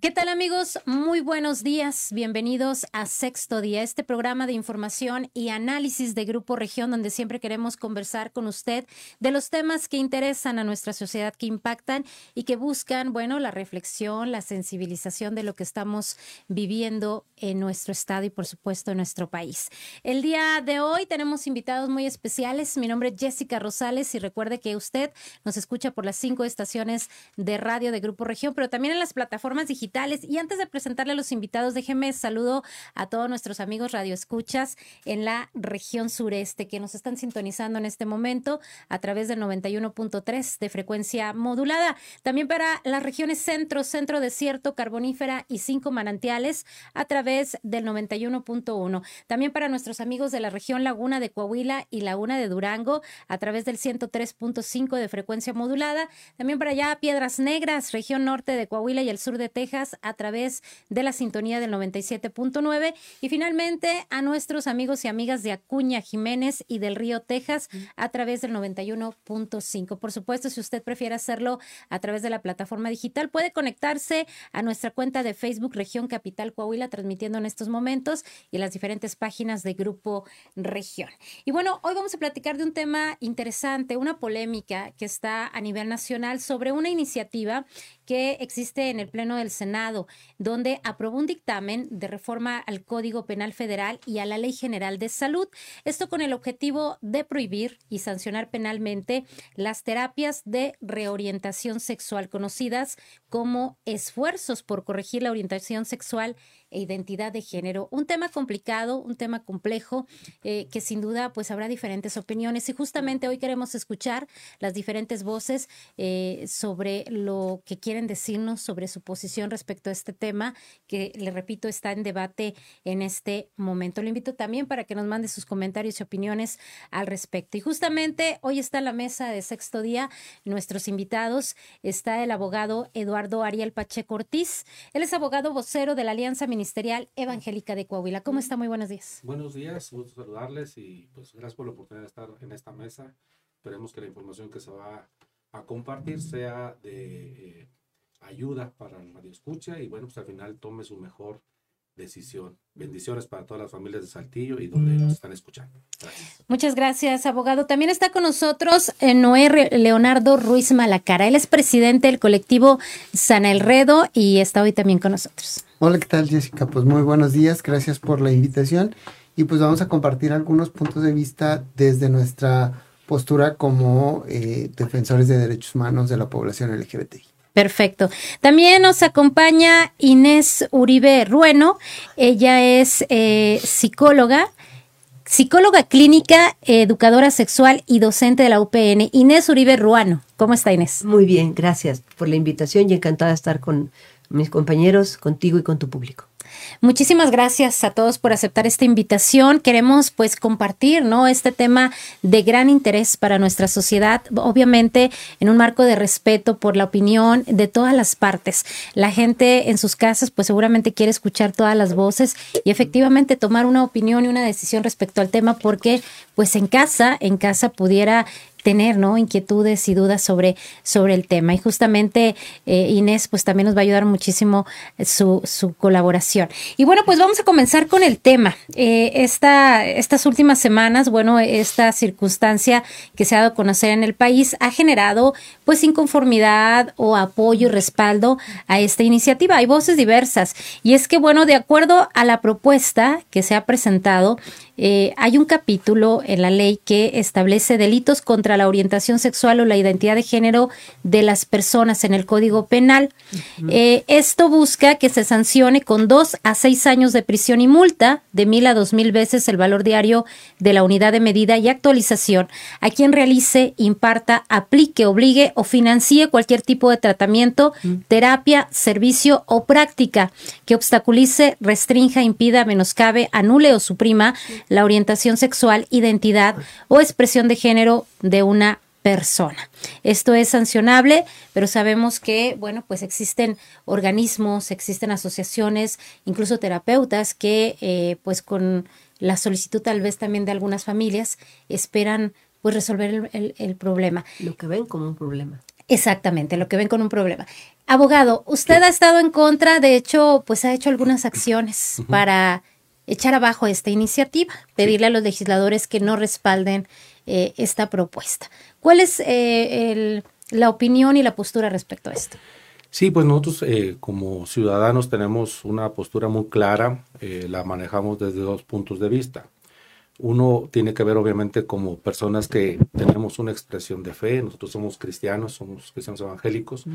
¿Qué tal amigos? Muy buenos días. Bienvenidos a Sexto Día, este programa de información y análisis de Grupo Región, donde siempre queremos conversar con usted de los temas que interesan a nuestra sociedad, que impactan y que buscan, bueno, la reflexión, la sensibilización de lo que estamos viviendo en nuestro estado y, por supuesto, en nuestro país. El día de hoy tenemos invitados muy especiales. Mi nombre es Jessica Rosales y recuerde que usted nos escucha por las cinco estaciones de radio de Grupo Región, pero también en las plataformas digitales y antes de presentarle a los invitados, déjeme saludo a todos nuestros amigos radioescuchas en la región sureste que nos están sintonizando en este momento a través del 91.3 de frecuencia modulada. También para las regiones centro, centro desierto, carbonífera y cinco manantiales a través del 91.1. También para nuestros amigos de la región Laguna de Coahuila y Laguna de Durango a través del 103.5 de frecuencia modulada. También para allá Piedras Negras, región norte de Coahuila y el sur de Texas a través de la sintonía del 97.9 y finalmente a nuestros amigos y amigas de Acuña Jiménez y del Río Texas a través del 91.5. Por supuesto, si usted prefiere hacerlo a través de la plataforma digital, puede conectarse a nuestra cuenta de Facebook Región Capital Coahuila transmitiendo en estos momentos y las diferentes páginas de Grupo Región. Y bueno, hoy vamos a platicar de un tema interesante, una polémica que está a nivel nacional sobre una iniciativa que existe en el Pleno del Senado, donde aprobó un dictamen de reforma al Código Penal Federal y a la Ley General de Salud. Esto con el objetivo de prohibir y sancionar penalmente las terapias de reorientación sexual conocidas como esfuerzos por corregir la orientación sexual e identidad de género. Un tema complicado, un tema complejo, eh, que sin duda pues habrá diferentes opiniones y justamente hoy queremos escuchar las diferentes voces eh, sobre lo que quieren decirnos, sobre su posición respecto a este tema, que le repito está en debate en este momento. Lo invito también para que nos mande sus comentarios y opiniones al respecto. Y justamente hoy está en la mesa de sexto día nuestros invitados. Está el abogado Eduardo Ariel Pacheco Ortiz. Él es abogado vocero de la Alianza Ministerial Evangélica de Coahuila. ¿Cómo está? Muy buenos días. Buenos días, gusto saludarles y pues gracias por la oportunidad de estar en esta mesa. Esperemos que la información que se va a compartir sea de eh, ayuda para el radio escucha y bueno, pues al final tome su mejor decisión. Bendiciones para todas las familias de Saltillo y donde nos están escuchando. Muchas gracias, abogado. También está con nosotros Noé Leonardo Ruiz Malacara. Él es presidente del colectivo San Elredo y está hoy también con nosotros. Hola, ¿qué tal, Jessica? Pues muy buenos días, gracias por la invitación y pues vamos a compartir algunos puntos de vista desde nuestra postura como eh, defensores de derechos humanos de la población LGBTI. Perfecto. También nos acompaña Inés Uribe Rueno. Ella es eh, psicóloga, psicóloga clínica, educadora sexual y docente de la UPN. Inés Uribe Ruano. ¿Cómo está Inés? Muy bien, gracias por la invitación y encantada de estar con mis compañeros, contigo y con tu público. Muchísimas gracias a todos por aceptar esta invitación. Queremos pues compartir, ¿no? Este tema de gran interés para nuestra sociedad, obviamente en un marco de respeto por la opinión de todas las partes. La gente en sus casas pues seguramente quiere escuchar todas las voces y efectivamente tomar una opinión y una decisión respecto al tema porque pues en casa, en casa pudiera tener ¿no? inquietudes y dudas sobre, sobre el tema. Y justamente eh, Inés pues también nos va a ayudar muchísimo su, su, colaboración. Y bueno, pues vamos a comenzar con el tema. Eh, esta, estas últimas semanas, bueno, esta circunstancia que se ha dado a conocer en el país ha generado pues inconformidad o apoyo y respaldo a esta iniciativa. Hay voces diversas. Y es que, bueno, de acuerdo a la propuesta que se ha presentado, eh, hay un capítulo en la ley que establece delitos contra la orientación sexual o la identidad de género de las personas en el Código Penal. Eh, esto busca que se sancione con dos a seis años de prisión y multa de mil a dos mil veces el valor diario de la unidad de medida y actualización. A quien realice, imparta, aplique, obligue o financie cualquier tipo de tratamiento, terapia, servicio o práctica que obstaculice, restrinja, impida, menoscabe, anule o suprima la orientación sexual, identidad o expresión de género de una persona. Esto es sancionable, pero sabemos que, bueno, pues existen organismos, existen asociaciones, incluso terapeutas que, eh, pues con la solicitud tal vez también de algunas familias, esperan pues resolver el, el problema. Lo que ven como un problema. Exactamente, lo que ven con un problema. Abogado, usted ha estado en contra, de hecho, pues ha hecho algunas acciones para echar abajo esta iniciativa, pedirle a los legisladores que no respalden eh, esta propuesta. ¿Cuál es eh, la opinión y la postura respecto a esto? Sí, pues nosotros eh, como ciudadanos tenemos una postura muy clara, la manejamos desde dos puntos de vista. Uno tiene que ver obviamente como personas que tenemos una expresión de fe, nosotros somos cristianos, somos cristianos evangélicos.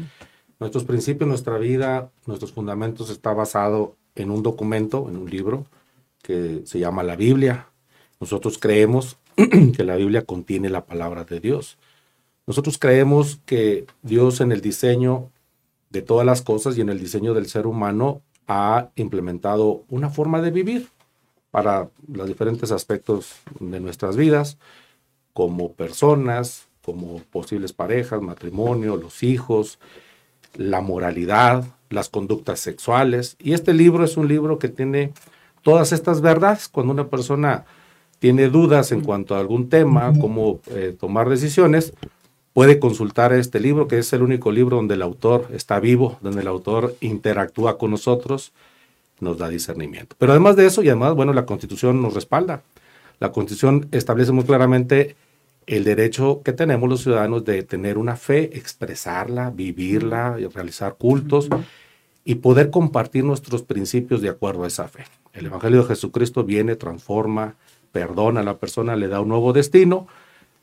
Nuestros principios, nuestra vida, nuestros fundamentos está basado en un documento, en un libro que se llama la Biblia. Nosotros creemos que la Biblia contiene la palabra de Dios. Nosotros creemos que Dios en el diseño de todas las cosas y en el diseño del ser humano ha implementado una forma de vivir para los diferentes aspectos de nuestras vidas, como personas, como posibles parejas, matrimonio, los hijos, la moralidad, las conductas sexuales. Y este libro es un libro que tiene todas estas verdades. Cuando una persona tiene dudas en cuanto a algún tema, cómo eh, tomar decisiones, puede consultar este libro, que es el único libro donde el autor está vivo, donde el autor interactúa con nosotros nos da discernimiento. Pero además de eso, y además, bueno, la Constitución nos respalda. La Constitución establece muy claramente el derecho que tenemos los ciudadanos de tener una fe, expresarla, vivirla, realizar cultos y poder compartir nuestros principios de acuerdo a esa fe. El Evangelio de Jesucristo viene, transforma, perdona a la persona, le da un nuevo destino,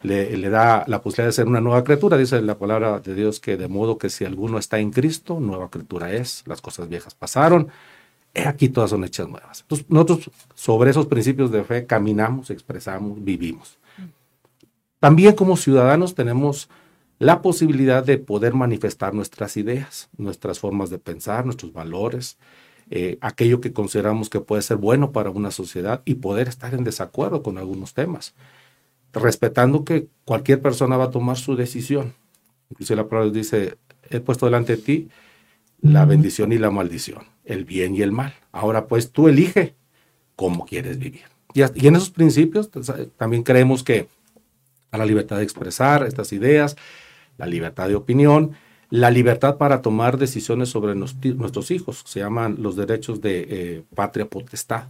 le, da la posibilidad de ser una nueva criatura. Dice la palabra de Dios que de modo que si alguno está en Cristo, nueva criatura es, las cosas viejas pasaron, aquí todas son hechas nuevas. Entonces, nosotros sobre esos principios de fe caminamos, expresamos, vivimos. También como ciudadanos tenemos la posibilidad de poder manifestar nuestras ideas, nuestras formas de pensar, nuestros valores, eh, aquello que consideramos que puede ser bueno para una sociedad y poder estar en desacuerdo con algunos temas, respetando que cualquier persona va a tomar su decisión. Incluso la palabra dice, he puesto delante de ti la bendición y la maldición el bien y el mal. Ahora pues tú elige cómo quieres vivir. Y, en esos principios pues, también creemos que a la libertad de expresar estas ideas, la libertad de opinión, la libertad para tomar decisiones sobre nuestros hijos, se llaman los derechos de eh, patria potestad.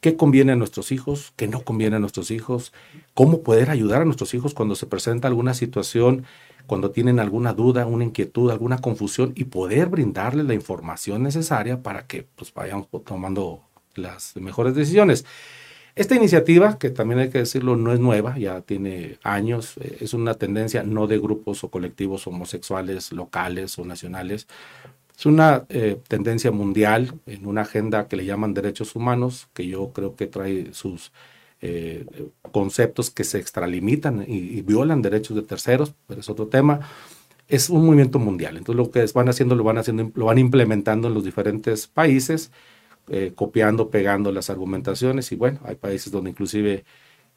¿Qué conviene a nuestros hijos? ¿Qué no conviene a nuestros hijos? ¿Cómo poder ayudar a nuestros hijos cuando se presenta alguna situación cuando tienen alguna duda, una inquietud, alguna confusión y poder brindarles la información necesaria para que pues, vayamos tomando las mejores decisiones. Esta iniciativa, que también hay que decirlo, no es nueva, ya tiene años, eh, es una tendencia no de grupos o colectivos homosexuales locales o nacionales, es una eh, tendencia mundial en una agenda que le llaman derechos humanos, que yo creo que trae sus eh, conceptos que se extralimitan y, violan derechos de terceros, pero es otro tema. Es un movimiento mundial. Entonces lo que van haciendo lo van haciendo, lo van implementando en los diferentes países, eh, copiando, pegando las argumentaciones y bueno, hay países donde inclusive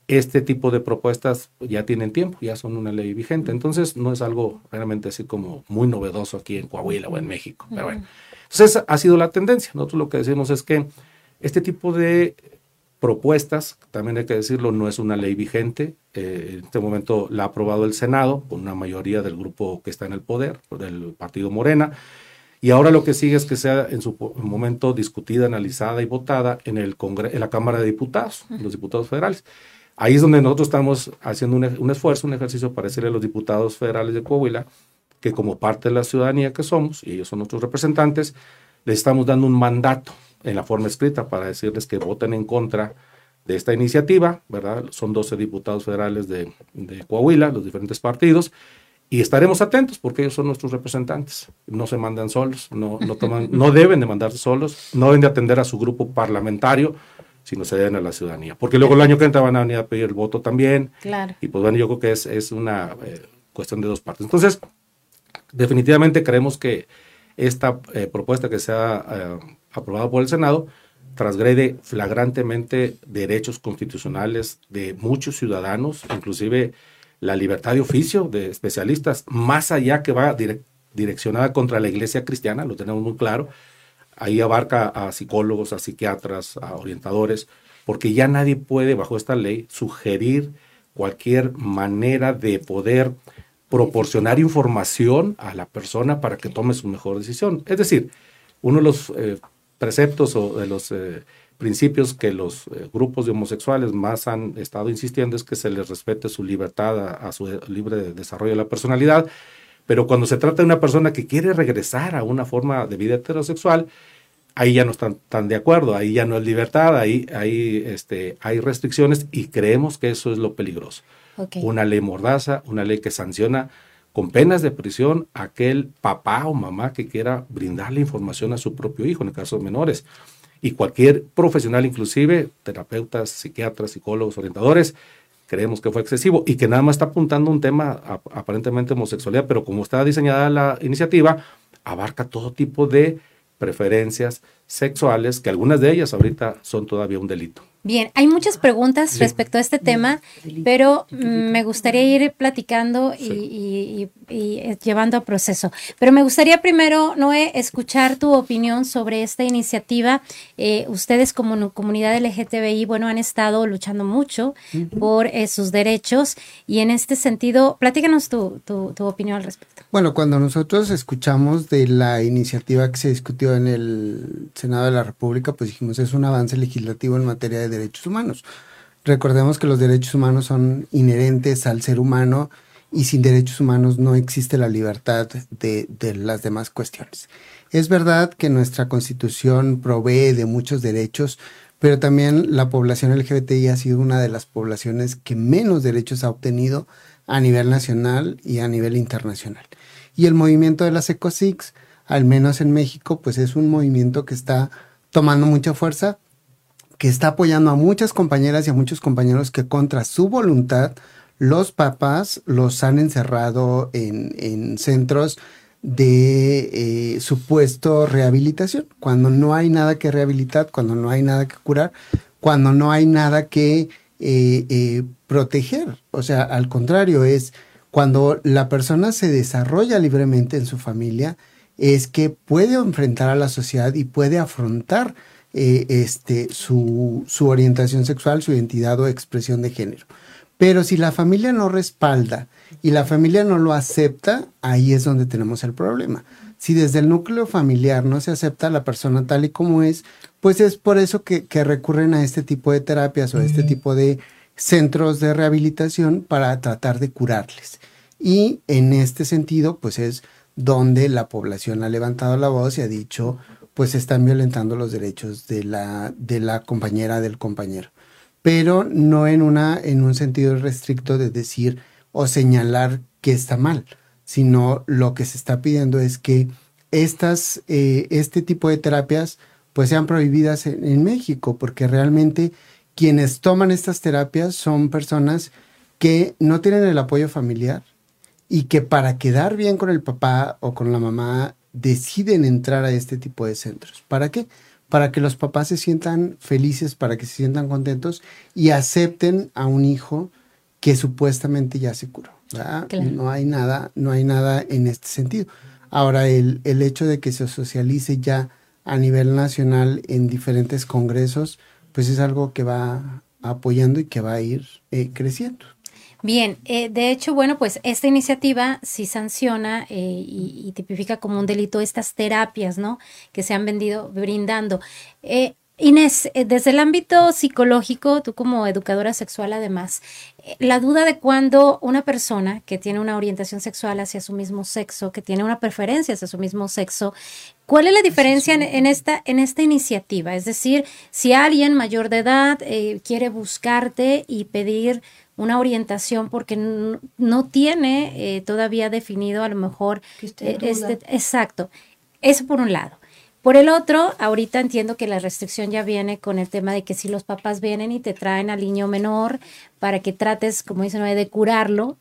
este tipo de propuestas ya tienen tiempo, ya son una ley vigente. Entonces no es algo realmente así como muy novedoso aquí en Coahuila o en México. Pero bueno, entonces ha sido la tendencia. Nosotros lo que decimos es que este tipo de propuestas, también hay que decirlo, no es una ley vigente. Eh, en este momento la ha aprobado el Senado con una mayoría del grupo que está en el poder, del partido Morena. Y ahora lo que sigue es que sea en su momento discutida, analizada y votada en, el en la Cámara de Diputados, los diputados federales. Ahí es donde nosotros estamos haciendo un, un, esfuerzo, un ejercicio para decirle a los diputados federales de Coahuila que como parte de la ciudadanía que somos, y ellos son nuestros representantes, les estamos dando un mandato en la forma escrita para decirles que voten en contra de esta iniciativa, ¿verdad? Son 12 diputados federales de, de, Coahuila, los diferentes partidos, y estaremos atentos porque ellos son nuestros representantes. No se mandan solos, no, no, toman, no deben de mandarse solos, no deben de atender a su grupo parlamentario, sino se deben a la ciudadanía. Porque luego el año que entra van a venir a pedir el voto también. Claro. Y pues bueno, yo creo que es, es una eh, cuestión de dos partes. Entonces, definitivamente creemos que esta eh, propuesta que se ha eh, aprobado por el Senado, transgrede flagrantemente derechos constitucionales de muchos ciudadanos, inclusive la libertad de oficio de especialistas, más allá que va direccionada contra la iglesia cristiana, lo tenemos muy claro. Ahí abarca a psicólogos, a psiquiatras, a orientadores, porque ya nadie puede, bajo esta ley, sugerir cualquier manera de poder proporcionar información a la persona para que tome su mejor decisión. Es decir, uno de los eh, preceptos o de los eh, principios que los eh, grupos de homosexuales más han estado insistiendo es que se les respete su libertad a, su libre desarrollo de la personalidad, pero cuando se trata de una persona que quiere regresar a una forma de vida heterosexual, ahí ya no están tan de acuerdo, ahí ya no es libertad, ahí, ahí este, hay restricciones y creemos que eso es lo peligroso. Una ley mordaza, una ley que sanciona con penas de prisión a aquel papá o mamá que quiera brindarle información a su propio hijo, en el caso de menores. Y cualquier profesional, inclusive terapeutas, psiquiatras, psicólogos, orientadores, creemos que fue excesivo y que nada más está apuntando un tema aparentemente homosexualidad, pero como está diseñada la iniciativa, abarca todo tipo de preferencias sexuales, que algunas de ellas ahorita son todavía un delito. Bien, hay muchas preguntas respecto a este tema, pero me gustaría ir platicando y, eh, llevando a proceso. Pero me gustaría primero, Noé, escuchar tu opinión sobre esta iniciativa. Eh, ustedes como comunidad LGTBI, bueno, han estado luchando mucho por eh, sus derechos y en este sentido, platícanos tu, tu, tu opinión al respecto. Bueno, cuando nosotros escuchamos de la iniciativa que se discutió en el Senado de la República, pues dijimos, es un avance legislativo en materia de derechos humanos. Recordemos que los derechos humanos son inherentes al ser humano y sin derechos humanos no existe la libertad de, las demás cuestiones. Es verdad que nuestra constitución provee de muchos derechos, pero también la población LGBTI ha sido una de las poblaciones que menos derechos ha obtenido a nivel nacional y a nivel internacional. Y el movimiento de las ECOSIX, al menos en México, pues es un movimiento que está tomando mucha fuerza, que está apoyando a muchas compañeras y a muchos compañeros que contra su voluntad los papás los han encerrado en, centros de eh, supuesto rehabilitación, cuando no hay nada que rehabilitar, cuando no hay nada que curar, cuando no hay nada que eh, eh, proteger. O sea, al contrario, es cuando la persona se desarrolla libremente en su familia, es que puede enfrentar a la sociedad y puede afrontar eh, este, su, su orientación sexual, su identidad o expresión de género. Pero si la familia no respalda y la familia no lo acepta, ahí es donde tenemos el problema. Si desde el núcleo familiar no se acepta a la persona tal y como es, pues es por eso que, que recurren a este tipo de terapias o a este tipo de centros de rehabilitación para tratar de curarles. Y en este sentido, pues es donde la población ha levantado la voz y ha dicho, pues están violentando los derechos de la, de la compañera del compañero. Pero no en, una, en un sentido restricto de decir o señalar que está mal, sino lo que se está pidiendo es que estas, eh, este tipo de terapias pues sean prohibidas en, en México, porque realmente quienes toman estas terapias son personas que no tienen el apoyo familiar y que para quedar bien con el papá o con la mamá deciden entrar a este tipo de centros. ¿Para qué? Para que los papás se sientan felices, para que se sientan contentos y acepten a un hijo que supuestamente ya se curó. No hay nada, no hay nada en este sentido. Ahora, el, el hecho de que se socialice ya a nivel nacional en diferentes congresos, pues es algo que va apoyando y que va a ir eh, creciendo. Bien, eh, de hecho, bueno, pues esta iniciativa sí sanciona eh, y, tipifica como un delito estas terapias, ¿no? Que se han vendido brindando. Eh, Inés, desde el ámbito psicológico, tú como educadora sexual además, la duda de cuando una persona que tiene una orientación sexual hacia su mismo sexo, que tiene una preferencia hacia su mismo sexo, ¿cuál es la diferencia en, esta, en esta iniciativa? Es decir, si alguien mayor de edad quiere buscarte y pedir una orientación porque no, tiene eh, todavía definido a lo mejor eh, este, exacto. Eso por un lado. Por el otro, ahorita entiendo que la restricción ya viene con el tema de que si los papás vienen y te traen al niño menor para que trates, como dicen, de curarlo,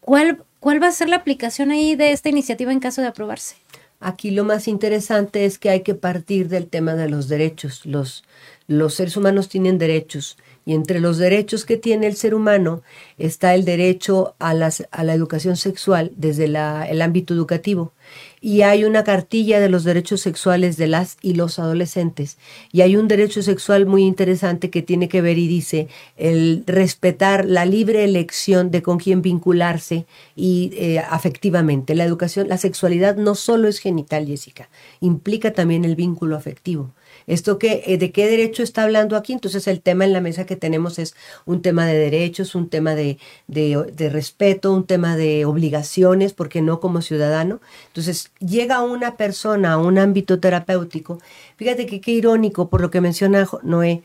¿cuál, ¿cuál va a ser la aplicación ahí de esta iniciativa en caso de aprobarse? Aquí lo más interesante es que hay que partir del tema de los derechos. Los, los seres humanos tienen derechos y entre los derechos que tiene el ser humano está el derecho a, las, a la educación sexual desde el ámbito educativo. y hay una cartilla de los derechos sexuales de las y los adolescentes. Y hay un derecho sexual muy interesante que tiene que ver y dice el respetar la libre elección de con quién vincularse y eh, afectivamente. La educación, la sexualidad no solo es genital, Jessica, implica también el vínculo afectivo. ¿Esto qué, eh, de qué derecho está hablando aquí? Entonces el tema en la mesa que tenemos es un tema de derechos, un tema de, de, respeto, un tema de obligaciones, porque no como ciudadano. Entonces llega una persona a un ámbito terapéutico. Fíjate que qué irónico por lo que menciona Noé.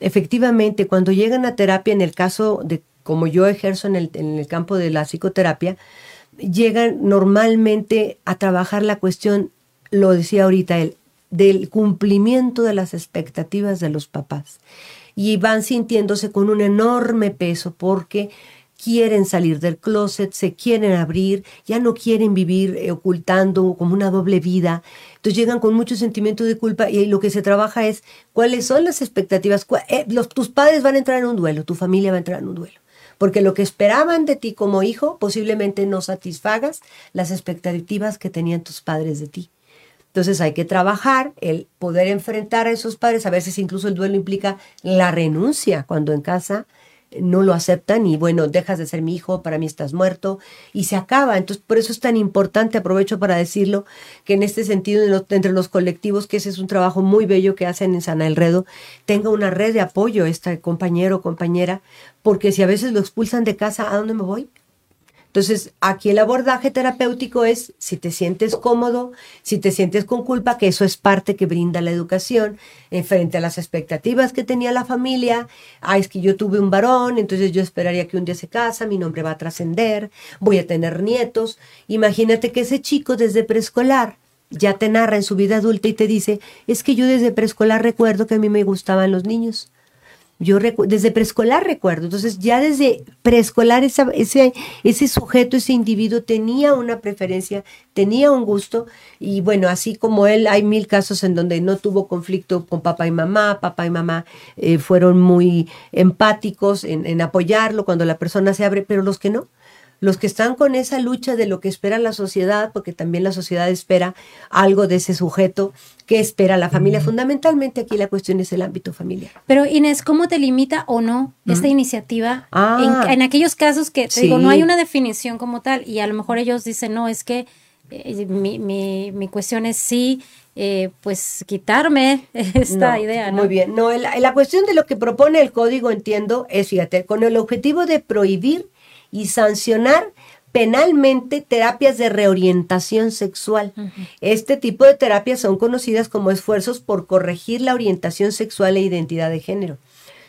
Efectivamente, cuando llegan a terapia, en el caso de como yo ejerzo en el, en el campo de la psicoterapia, llegan normalmente a trabajar la cuestión, lo decía ahorita él, del cumplimiento de las expectativas de los papás. Y van sintiéndose con un enorme peso porque quieren salir del closet, se quieren abrir, ya no quieren vivir eh, ocultando como una doble vida. Entonces llegan con mucho sentimiento de culpa y lo que se trabaja es cuáles son las expectativas. Eh, los, tus padres van a entrar en un duelo, tu familia va a entrar en un duelo. Porque lo que esperaban de ti como hijo posiblemente no satisfagas las expectativas que tenían tus padres de ti. Entonces hay que trabajar el poder enfrentar a esos padres. A veces incluso el duelo implica la renuncia cuando en casa no lo aceptan y bueno, dejas de ser mi hijo, para mí estás muerto y se acaba. Entonces, por eso es tan importante, aprovecho para decirlo, que en este sentido, entre los colectivos, que ese es un trabajo muy bello que hacen en San Alredo, tenga una red de apoyo este compañero o compañera, porque si a veces lo expulsan de casa, ¿a dónde me voy? Entonces, aquí el abordaje terapéutico es si te sientes cómodo, si te sientes con culpa, que eso es parte que brinda la educación, en frente a las expectativas que tenía la familia. Ah, es que yo tuve un varón, entonces yo esperaría que un día se casa, mi nombre va a trascender, voy a tener nietos. Imagínate que ese chico desde preescolar ya te narra en su vida adulta y te dice, es que yo desde preescolar recuerdo que a mí me gustaban los niños yo desde preescolar recuerdo, entonces ya desde preescolar ese, ese sujeto, ese individuo tenía una preferencia, tenía un gusto. Y bueno, así como él, hay mil casos en donde no tuvo conflicto con papá y mamá, papá y mamá eh, fueron muy empáticos en, en apoyarlo cuando la persona se abre, pero los que no, los que están con esa lucha de lo que espera la sociedad, porque también la sociedad espera algo de ese sujeto, que espera la familia. Fundamentalmente aquí la cuestión es el ámbito familiar. Pero Inés, ¿cómo te limita o no esta iniciativa ah. en, aquellos casos que, te digo, no hay una definición como tal y a lo mejor ellos dicen, no, es que eh, mi, mi, mi, cuestión es sí, eh, pues quitarme esta idea. Muy bien, no, la, la cuestión de lo que propone el código, entiendo, es, fíjate, con el objetivo de prohibir y sancionar penalmente terapias de reorientación sexual. Este tipo de terapias son conocidas como esfuerzos por corregir la orientación sexual e identidad de género.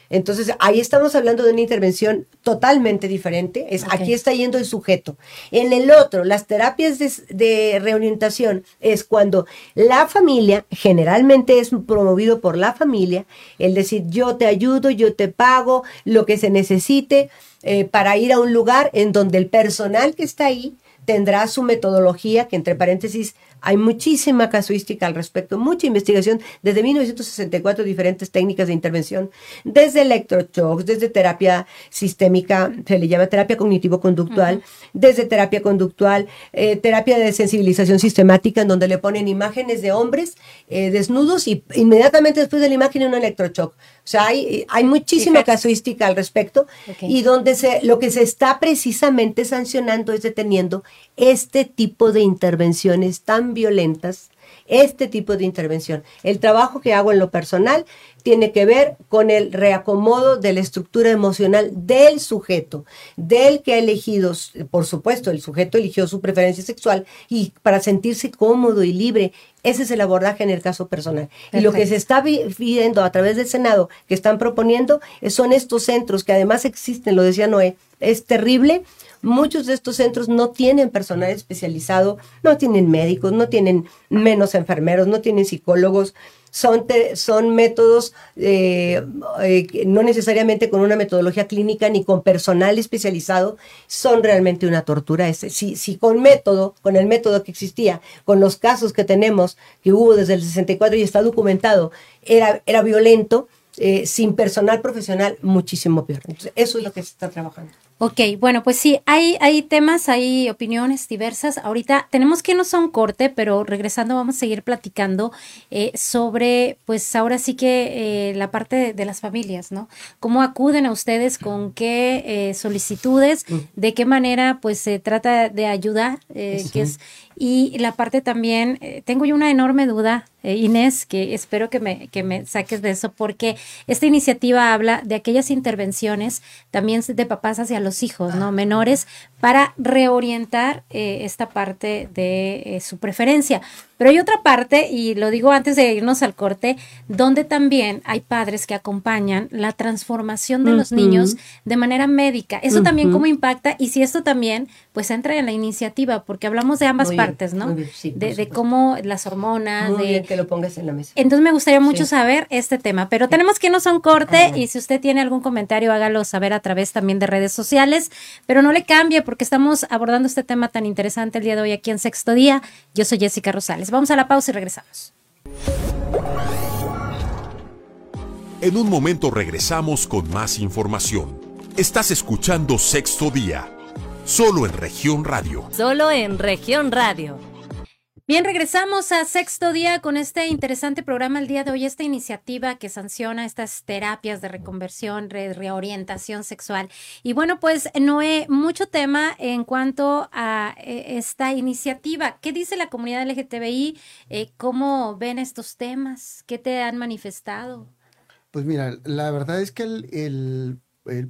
Entonces, ahí estamos hablando de una intervención totalmente diferente. Es, Aquí está yendo el sujeto. En el otro, las terapias de, de, reorientación es cuando la familia, generalmente es promovido por la familia, el decir, yo te ayudo, yo te pago, lo que se necesite, eh, para ir a un lugar en donde el personal que está ahí tendrá su metodología, que entre paréntesis hay muchísima casuística al respecto, mucha investigación, desde 1964 diferentes técnicas de intervención, desde electroshocks, desde terapia sistémica, se le llama terapia cognitivo-conductual, desde terapia conductual, eh, terapia de sensibilización sistemática, en donde le ponen imágenes de hombres eh, desnudos y inmediatamente después de la imagen un electroshock. O sea, hay, hay muchísima casuística al respecto y donde se, lo que se está precisamente sancionando es deteniendo este tipo de intervenciones tan violentas, este tipo de intervención. El trabajo que hago en lo personal tiene que ver con el reacomodo de la estructura emocional del sujeto, del que ha elegido, por supuesto, el sujeto eligió su preferencia sexual y para sentirse cómodo y libre. Ese es el abordaje en el caso personal. Y lo que se está viendo a través del Senado que están proponiendo son estos centros que además existen, lo decía Noé, es terrible Muchos de estos centros no tienen personal especializado, no tienen médicos, no tienen menos enfermeros, no tienen psicólogos. Son, son métodos eh, eh, no necesariamente con una metodología clínica ni con personal especializado, son realmente una tortura. Si, si con método, con el método que existía, con los casos que tenemos, que hubo desde el 64 y está documentado, era, era violento, eh, sin personal profesional, muchísimo peor. Entonces, eso es lo que se está trabajando. Ok, bueno, pues sí, hay, hay temas, hay opiniones diversas. Ahorita tenemos que irnos a un corte, pero regresando vamos a seguir platicando eh, sobre, pues ahora sí que eh, la parte de, de, las familias, ¿no? ¿Cómo acuden a ustedes? ¿Con qué eh, solicitudes? ¿De qué manera, pues, se trata de ayudar? Eh, que es, y la parte también, eh, tengo yo una enorme duda, eh, Inés, que espero que me, que me saques de eso, porque esta iniciativa habla de aquellas intervenciones también de papás hacia los hijos, ¿no? Menores, para reorientar eh, esta parte de eh, su preferencia. Pero hay otra parte, y lo digo antes de irnos al corte, donde también hay padres que acompañan la transformación de los niños de manera médica. Eso también cómo impacta y si esto también pues entra en la iniciativa, porque hablamos de ambas Muy bien, partes, ¿no? bien, sí, de, de cómo las hormonas, Muy de bien que lo pongas en la mesa. entonces me gustaría mucho Sí. saber este tema, pero tenemos que irnos a un corte y si usted tiene algún comentario hágalo saber a través también de redes sociales, pero no le cambie porque estamos abordando este tema tan interesante el día de hoy aquí en Sexto Día. Yo soy Jessica Rosales. Vamos a la pausa y regresamos. En un momento regresamos con más información. Estás escuchando Sexto Día, solo en región radio. Solo en región radio. Bien, regresamos a sexto día con este interesante programa el día de hoy, esta iniciativa que sanciona estas terapias de reconversión, re- reorientación sexual. Y bueno, pues Noé, mucho tema en cuanto a eh, esta iniciativa. ¿Qué dice la comunidad LGTBI? Eh, ¿Cómo ven estos temas? ¿Qué te han manifestado? Pues mira, la verdad es que el,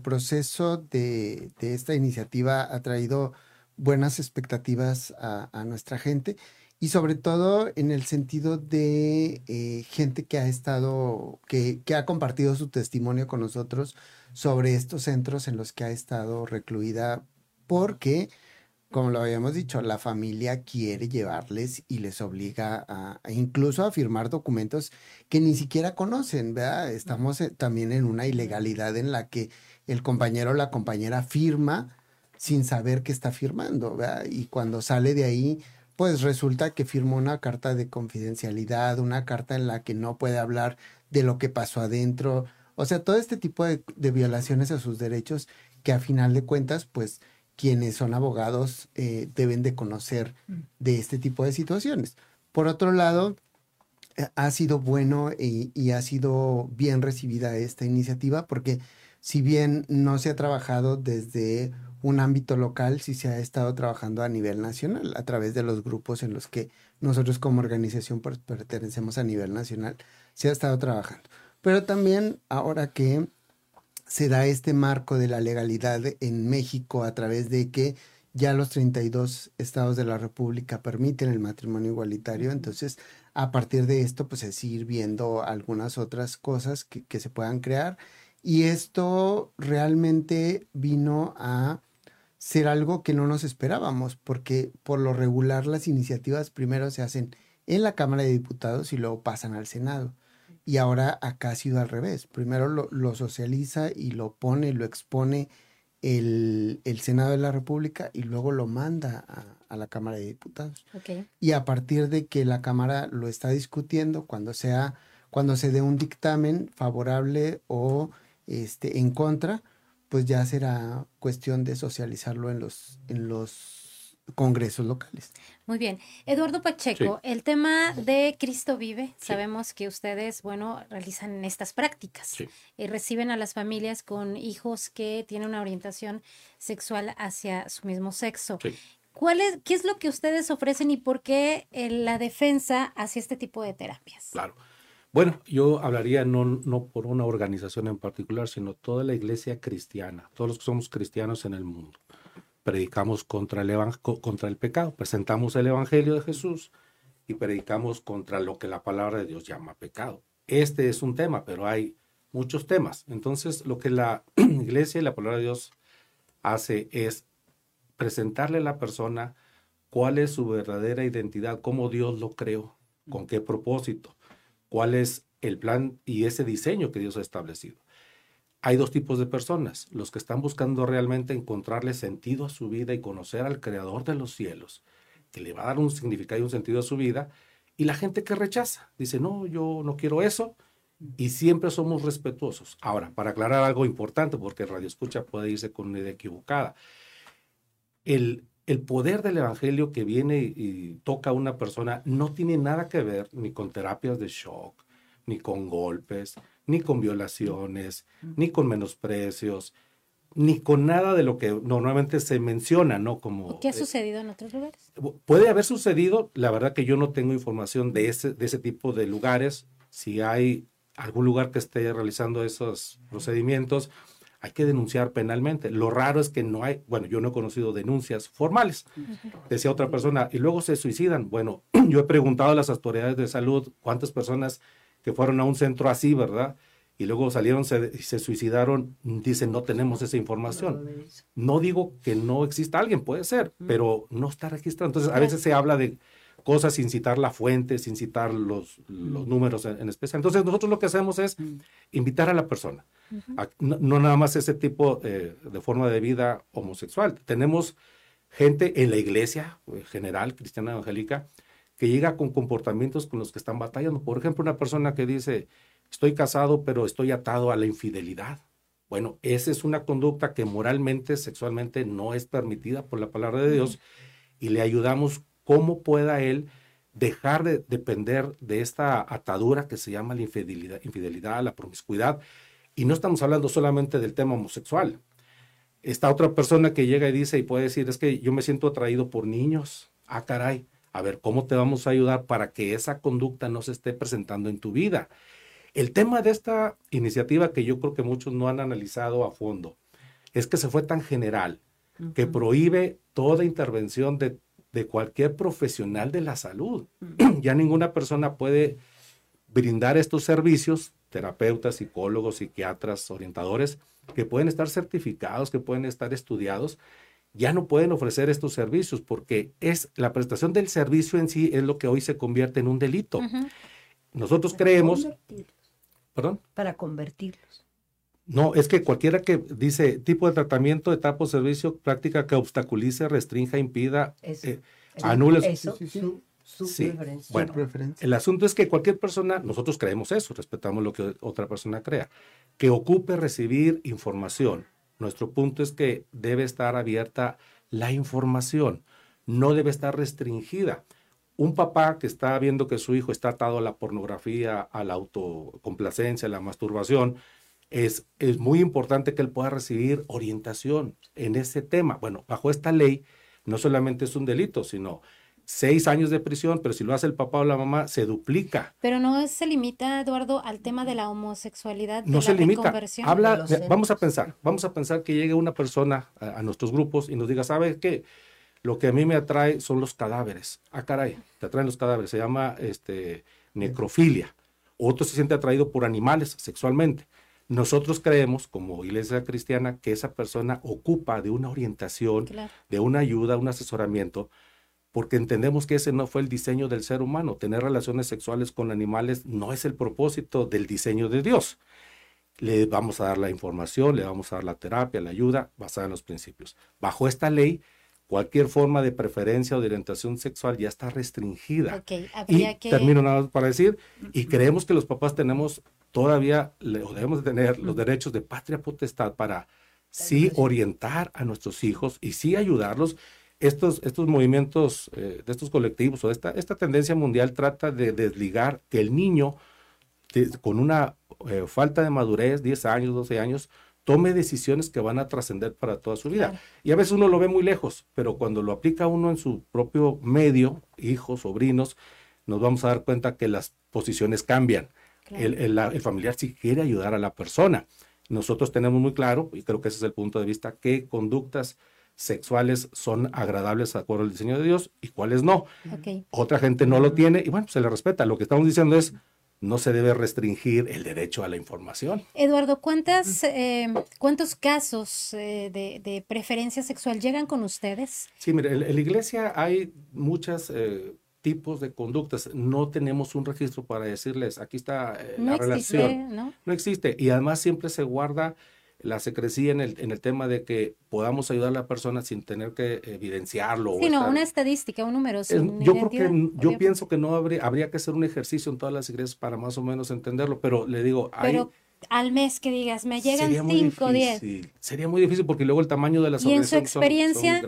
proceso de, esta iniciativa ha traído buenas expectativas a nuestra gente y sobre todo en el sentido de eh, gente que ha estado, que, que ha compartido su testimonio con nosotros sobre estos centros en los que ha estado recluida porque, como lo habíamos dicho, la familia quiere llevarles y les obliga a, incluso a firmar documentos que ni siquiera conocen, ¿verdad? Estamos eh, también en una ilegalidad en la que el compañero o la compañera firma sin saber que está firmando, ¿verdad? Y cuando sale de ahí, pues resulta que firmó una carta de confidencialidad, una carta en la que no puede hablar de lo que pasó adentro, o sea, todo este tipo de, de violaciones a sus derechos que a final de cuentas, pues quienes son abogados eh, deben de conocer de este tipo de situaciones. Por otro lado, eh, ha sido bueno y, y ha sido bien recibida esta iniciativa porque si bien no se ha trabajado desde un ámbito local, sí se ha estado trabajando a nivel nacional a través de los grupos en los que nosotros como organización per- pertenecemos a nivel nacional, se ha estado trabajando. Pero también ahora que se da este marco de la legalidad en México a través de que ya los 32 estados de la República permiten el matrimonio igualitario, entonces a partir de esto pues es ir viendo algunas otras cosas que, que se puedan crear y esto realmente vino a ser algo que no nos esperábamos porque por lo regular las iniciativas primero se hacen en la Cámara de Diputados y luego pasan al Senado. Y ahora acá ha sido al revés. Primero lo, lo socializa y lo pone, lo expone el, el Senado de la República y luego lo manda a, a la Cámara de Diputados. Y a partir de que la Cámara lo está discutiendo, cuando sea, cuando se dé un dictamen favorable o este en contra, pues ya será cuestión de socializarlo en los, en los congresos locales. Muy bien. Eduardo Pacheco, el tema de Cristo vive, Sí. sabemos que ustedes, bueno, realizan estas prácticas Sí. y reciben a las familias con hijos que tienen una orientación sexual hacia su mismo sexo. Sí. ¿Cuál es, ¿Qué es lo que ustedes ofrecen y por qué eh, la defensa hacia este tipo de terapias? Claro. Bueno, yo hablaría no, no por una organización en particular, sino toda la iglesia cristiana, todos los que somos cristianos en el mundo. Predicamos contra el, contra el pecado, presentamos el Evangelio de Jesús y predicamos contra lo que la palabra de Dios llama pecado. Este es un tema, pero hay muchos temas. Entonces, lo que la iglesia y la palabra de Dios hace es presentarle a la persona cuál es su verdadera identidad, cómo Dios lo creó, con qué propósito, cuál es el plan y ese diseño que Dios ha establecido. Hay dos tipos de personas, los que están buscando realmente encontrarle sentido a su vida y conocer al creador de los cielos, que le va a dar un significado y un sentido a su vida, y la gente que rechaza, dice, no, yo no quiero eso, y siempre somos respetuosos. Ahora, para aclarar algo importante, porque Radio Escucha puede irse con una idea equivocada, el, el poder del Evangelio que viene y, toca a una persona no tiene nada que ver ni con terapias de shock, ni con golpes, ni con violaciones, ni con menosprecios, ni con nada de lo que normalmente se menciona, ¿no? Como, ¿Qué ha sucedido en otros lugares? Puede haber sucedido, la verdad que yo no tengo información de ese, de ese tipo de lugares. Si hay algún lugar que esté realizando esos procedimientos, hay que denunciar penalmente. Lo raro es que no hay, bueno, yo no he conocido denuncias formales, decía otra persona, y luego se suicidan. Bueno, yo he preguntado a las autoridades de salud cuántas personas que fueron a un centro así, ¿verdad? Y luego salieron y se suicidaron, dicen, no tenemos esa información. No digo que no exista alguien, puede ser, pero no está registrado. Entonces, a veces se habla de cosas sin citar la fuente, sin citar los, los números en, especial. Entonces, nosotros lo que hacemos es invitar a la persona no, nada más ese tipo eh, de forma de vida homosexual. Tenemos gente en la iglesia en general, cristiana evangélica, que llega con comportamientos con los que están batallando. Por ejemplo, una persona que dice, estoy casado, pero estoy atado a la infidelidad. Bueno, esa es una conducta que moralmente, sexualmente no es permitida por la palabra de Dios y le ayudamos cómo pueda él dejar de depender de esta atadura que se llama la infidelidad, infidelidad la promiscuidad y no estamos hablando solamente del tema homosexual. Esta otra persona que llega y dice y puede decir, es que yo me siento atraído por niños. Ah, caray. A ver, ¿cómo te vamos a ayudar para que esa conducta no se esté presentando en tu vida? El tema de esta iniciativa que yo creo que muchos no han analizado a fondo es que se fue tan general que prohíbe toda intervención de, de, cualquier profesional de la salud. ya ninguna persona puede brindar estos servicios terapeutas, psicólogos, psiquiatras, orientadores, que pueden estar certificados, que pueden estar estudiados, ya no pueden ofrecer estos servicios porque es la prestación del servicio en sí es lo que hoy se convierte en un delito. Nosotros creemos... ¿Perdón? Para convertirlos. No, es que cualquiera que dice tipo de tratamiento, etapa o servicio, práctica que obstaculice, restrinja, impida, eh, anule. Eso, sí. Bueno, el asunto es que cualquier persona, nosotros creemos eso, respetamos lo que otra persona crea, que ocupe recibir información. Nuestro punto es que debe estar abierta la información, no debe estar restringida. Un papá que está viendo que su hijo está atado a la pornografía, a la autocomplacencia, a la masturbación, es, es muy importante que él pueda recibir orientación en ese tema. Bueno, bajo esta ley no solamente es un delito, sino seis años de prisión, pero si lo hace el papá o la mamá, se duplica. Pero no se limita, Eduardo, al tema de la homosexualidad. No se limita. Habla, vamos a pensar, vamos a pensar que llegue una persona a, nuestros grupos y nos diga, ¿sabe qué? Lo que a mí me atrae son los cadáveres. Ah, caray, te atraen los cadáveres. Se llama este, necrofilia. Otro se siente atraído por animales sexualmente. Nosotros creemos, como iglesia cristiana, que esa persona ocupa de una orientación, de una ayuda, un asesoramiento, porque entendemos que ese no fue el diseño del ser humano. Tener relaciones sexuales con animales no es el propósito del diseño de Dios. Le vamos a dar la información, le vamos a dar la terapia, la ayuda basada en los principios. Bajo esta ley, cualquier forma de preferencia o de orientación sexual ya está restringida. y termino nada más para decir, y creemos que los papás tenemos todavía, o debemos tener los derechos de patria potestad para sí orientar a nuestros hijos y sí ayudarlos estos, estos movimientos eh, de estos colectivos o esta, esta tendencia mundial trata de desligar que el niño con una eh, falta de madurez, 10 años, 12 años, tome decisiones que van a trascender para toda su vida. Y a veces uno lo ve muy lejos, pero cuando lo aplica uno en su propio medio, hijos, sobrinos, nos vamos a dar cuenta que las posiciones cambian. El, el, el, familiar sí quiere ayudar a la persona. Nosotros tenemos muy claro, y creo que ese es el punto de vista, qué conductas sexuales son agradables de acuerdo al diseño de Dios y cuáles no. Otra gente no lo tiene y bueno, se le respeta. Lo que estamos diciendo es, no se debe restringir el derecho a la información. Eduardo, ¿cuántas, eh, ¿cuántos casos eh, de, preferencia sexual llegan con ustedes? Sí, mire, en, la iglesia hay muchos eh, tipos de conductas. No tenemos un registro para decirles, aquí está la relación. ¿no? no existe. Y además siempre se guarda la secrecía en el, en el tema de que podamos ayudar a la persona sin tener que evidenciarlo. Sí, no, una estadística, un número. yo creo que, yo pienso que no habría, habría que hacer un ejercicio en todas las iglesias para más o menos entenderlo, pero le digo, pero al mes que digas, me llegan 5 o 10. Sería muy difícil porque luego el tamaño de las ¿Y en su experiencia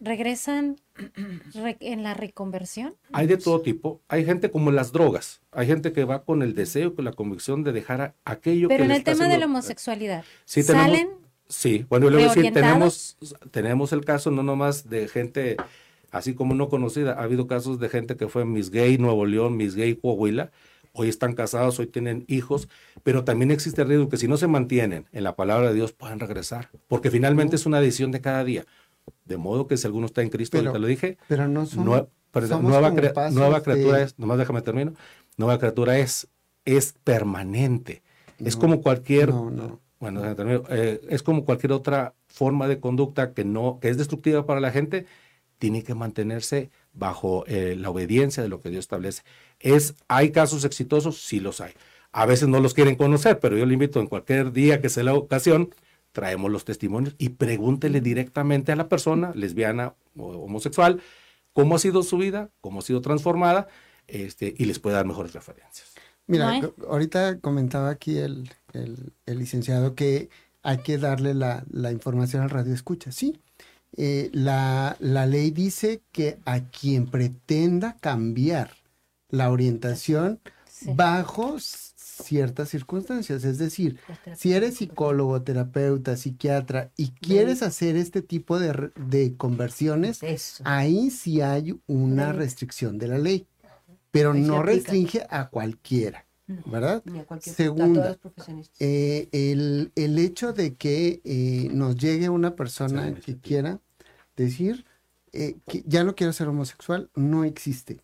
regresan en la reconversión? Hay de todo tipo. Hay gente como las drogas. Hay gente que va con el deseo, con la convicción de dejar aquello Pero en el tema de la homosexualidad, sí, ¿salen? Sí, bueno, luego sí, tenemos, tenemos el caso no nomás de gente así como no conocida. Ha habido casos de gente que fue Miss Gay Nuevo León, Miss Gay Coahuila, hoy están casados, hoy tienen hijos, pero también existe el riesgo que si no se mantienen en la palabra de Dios puedan regresar, porque finalmente es una decisión de cada día. De modo que si alguno está en Cristo, te lo dije, pero no son, nueva, nueva criatura es, nomás déjame termino, nueva criatura es, es permanente. es como cualquier, bueno, eh, es como cualquier otra forma de conducta que no, que es destructiva para la gente, tiene que mantenerse bajo eh, la obediencia de lo que Dios establece. Es, ¿Hay casos exitosos? Sí los hay. A veces no los quieren conocer, pero yo le invito en cualquier día que sea la ocasión, traemos los testimonios y pregúntele directamente a la persona, lesbiana o homosexual, cómo ha sido su vida, cómo ha sido transformada, este, y les puede dar mejores referencias. Mira, ahorita comentaba aquí el, licenciado que hay que darle la, la información al radio escucha. Sí, eh, la, la, ley dice que a quien pretenda cambiar la orientación bajo ciertas circunstancias, es decir, si eres psicólogo, terapeuta, psiquiatra y quieres hacer este tipo de, de conversiones, ahí sí hay una restricción de la ley, pero no restringe a cualquiera. ¿Verdad? Segunda, eh, el, el, hecho de que eh, nos llegue una persona que quiera decir eh, que ya no quiero ser homosexual, no existe,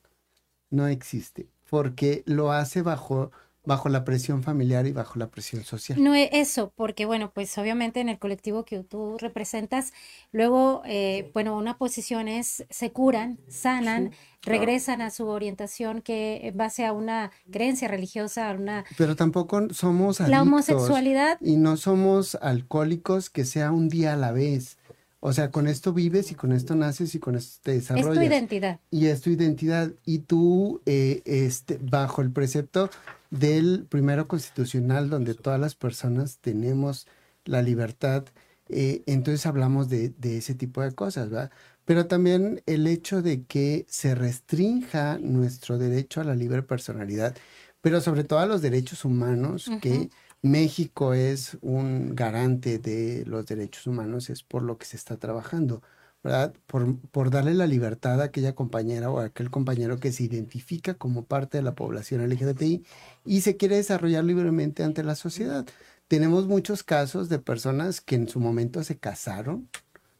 no existe, porque lo hace bajo bajo la presión familiar y bajo la presión social. No es eso, porque bueno, pues obviamente en el colectivo que tú representas, luego, eh, bueno, una posición es, se curan, sanan, regresan a su orientación que en base a una creencia religiosa, a una... Pero tampoco somos adictos, La homosexualidad... Y no somos alcohólicos que sea un día a la vez. O sea, con esto vives y con esto naces y con esto te desarrollas. Es tu identidad. Y es tu identidad. Y tú, eh, este, bajo el precepto del primero constitucional, donde todas las personas tenemos la libertad, eh, entonces hablamos de, de, ese tipo de cosas, ¿verdad? Pero también el hecho de que se restrinja nuestro derecho a la libre personalidad, pero sobre todo a los derechos humanos, que México es un garante de los derechos humanos, es por lo que se está trabajando. ¿verdad? Por, darle la libertad a aquella compañera o a aquel compañero que se identifica como parte de la población LGBTI y se quiere desarrollar libremente ante la sociedad. Tenemos muchos casos de personas que en su momento se casaron,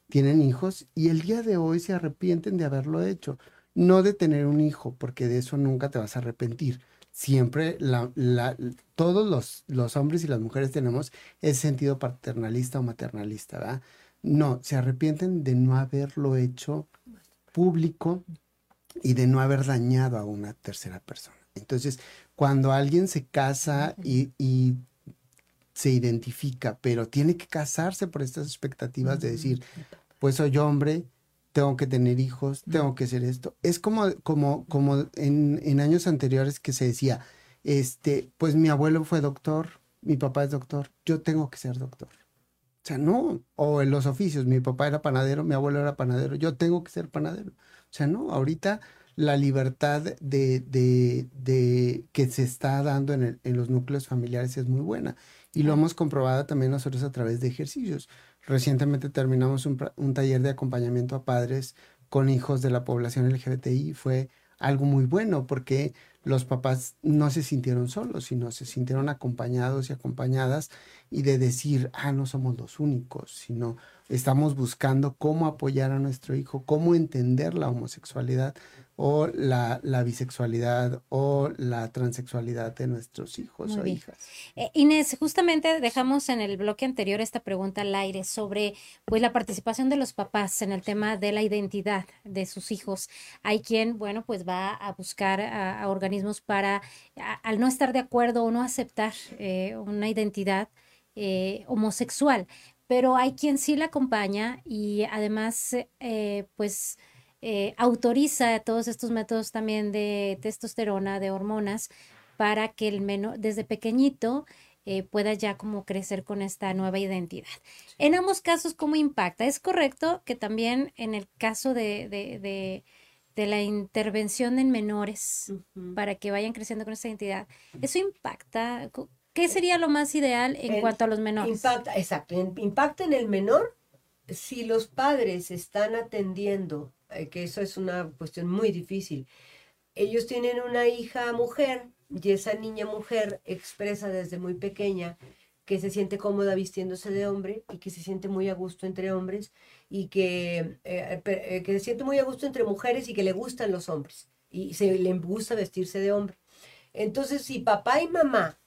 tienen hijos y el día de hoy se arrepienten de haberlo hecho. No de tener un hijo, porque de eso nunca te vas a arrepentir. Siempre la, la, todos los, los hombres y las mujeres tenemos ese sentido paternalista o maternalista, ¿verdad? No, se arrepienten de no haberlo hecho público y de no haber dañado a una tercera persona. Entonces, cuando alguien se casa y, se identifica, pero tiene que casarse por estas expectativas de decir, pues soy hombre, tengo que tener hijos, tengo que hacer esto. Es como, como, como en, en años anteriores que se decía, este, pues mi abuelo fue doctor, mi papá es doctor, yo tengo que ser doctor. O sea, no, o en los oficios, mi papá era panadero, mi abuelo era panadero, yo tengo que ser panadero. O sea, no, ahorita la libertad de, de, de que se está dando en, en, los núcleos familiares es muy buena. Y lo hemos comprobado también nosotros a través de ejercicios. Recientemente terminamos un, taller de acompañamiento a padres con hijos de la población LGBTI. Fue algo muy bueno porque los papás no se sintieron solos, sino se sintieron acompañados y acompañadas y de decir, ah, no somos los únicos, sino estamos buscando cómo apoyar a nuestro hijo, cómo entender la homosexualidad o la, bisexualidad o la transexualidad de nuestros hijos o hijas. Eh, Inés, justamente dejamos en el bloque anterior esta pregunta al aire sobre pues la participación de los papás en el tema de la identidad de sus hijos. Hay quien, bueno, pues va a buscar a, organismos para, al no estar de acuerdo o no aceptar eh, una identidad, eh, homosexual, pero hay quien sí la acompaña y además, pues, eh, autoriza todos estos métodos también de testosterona, de hormonas, para que el menor, desde pequeñito, pueda ya como crecer con esta nueva identidad. En ambos casos, ¿cómo impacta? Es correcto que también en el caso de, de, de, la intervención en menores para que vayan creciendo con esta identidad, ¿eso impacta? ¿Qué sería lo más ideal en, cuanto a los menores? Impacta, exacto, impacta en el menor si los padres están atendiendo, eh, que eso es una cuestión muy difícil. Ellos tienen una hija mujer y esa niña mujer expresa desde muy pequeña que se siente cómoda vistiéndose de hombre y que se siente muy a gusto entre hombres y que, eh, eh, que se siente muy a gusto entre mujeres y que le gustan los hombres y se le gusta vestirse de hombre. Entonces, si papá y mamá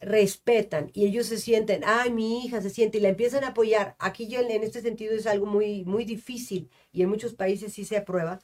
respetan y ellos se sienten, ay, mi hija se siente y la empiezan a apoyar. Aquí yo en este sentido es algo muy, muy difícil y en muchos países sí se aprueba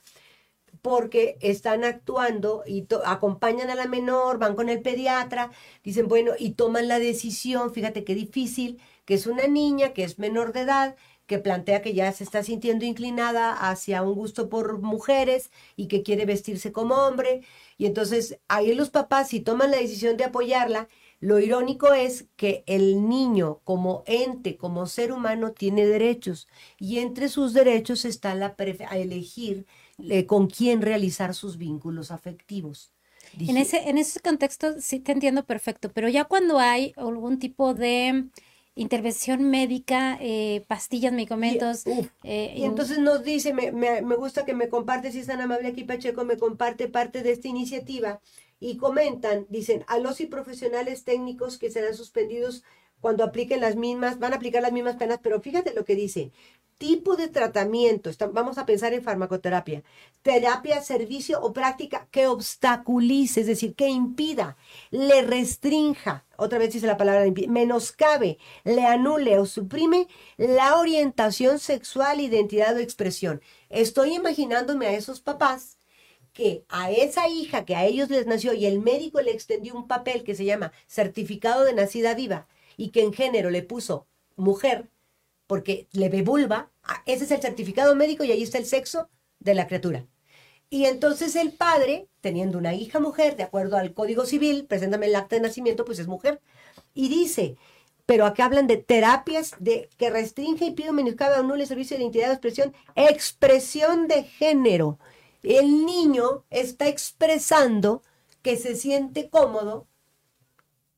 porque están actuando y acompañan a la menor, van con el pediatra, dicen, bueno, y toman la decisión, fíjate qué difícil, que es una niña, que es menor de edad, que plantea que ya se está sintiendo inclinada hacia un gusto por mujeres y que quiere vestirse como hombre. Y entonces ahí los papás, si toman la decisión de apoyarla, lo irónico es que el niño como ente, como ser humano, tiene derechos y entre sus derechos está la a elegir eh, con quién realizar sus vínculos afectivos. En ese, en ese contexto sí te entiendo perfecto, pero ya cuando hay algún tipo de intervención médica, eh, pastillas, medicamentos. Y, eh, y entonces nos dice, me, me, me, gusta que me comparte, si es tan amable aquí Pacheco, me comparte parte de esta iniciativa y comentan, dicen, a los y profesionales técnicos que serán suspendidos cuando apliquen las mismas, van a aplicar las mismas penas, pero fíjate lo que dice, tipo de tratamiento, vamos a pensar en farmacoterapia, terapia, servicio o práctica que obstaculice, es decir, que impida, le restrinja, otra vez dice la palabra, menoscabe, le anule o suprime la orientación sexual, identidad o expresión. Estoy imaginándome a esos papás que a esa hija que a ellos les nació y el médico le extendió un papel que se llama certificado de nacida viva y que en género le puso mujer porque le ve vulva, ah, ese es el certificado médico y ahí está el sexo de la criatura. Y entonces el padre, teniendo una hija mujer, de acuerdo al Código Civil, preséntame el acta de nacimiento, pues es mujer. Y dice, pero acá hablan de terapias de que restringe y pide menoscabo a el servicio de identidad de expresión, expresión de género el niño está expresando que se siente cómodo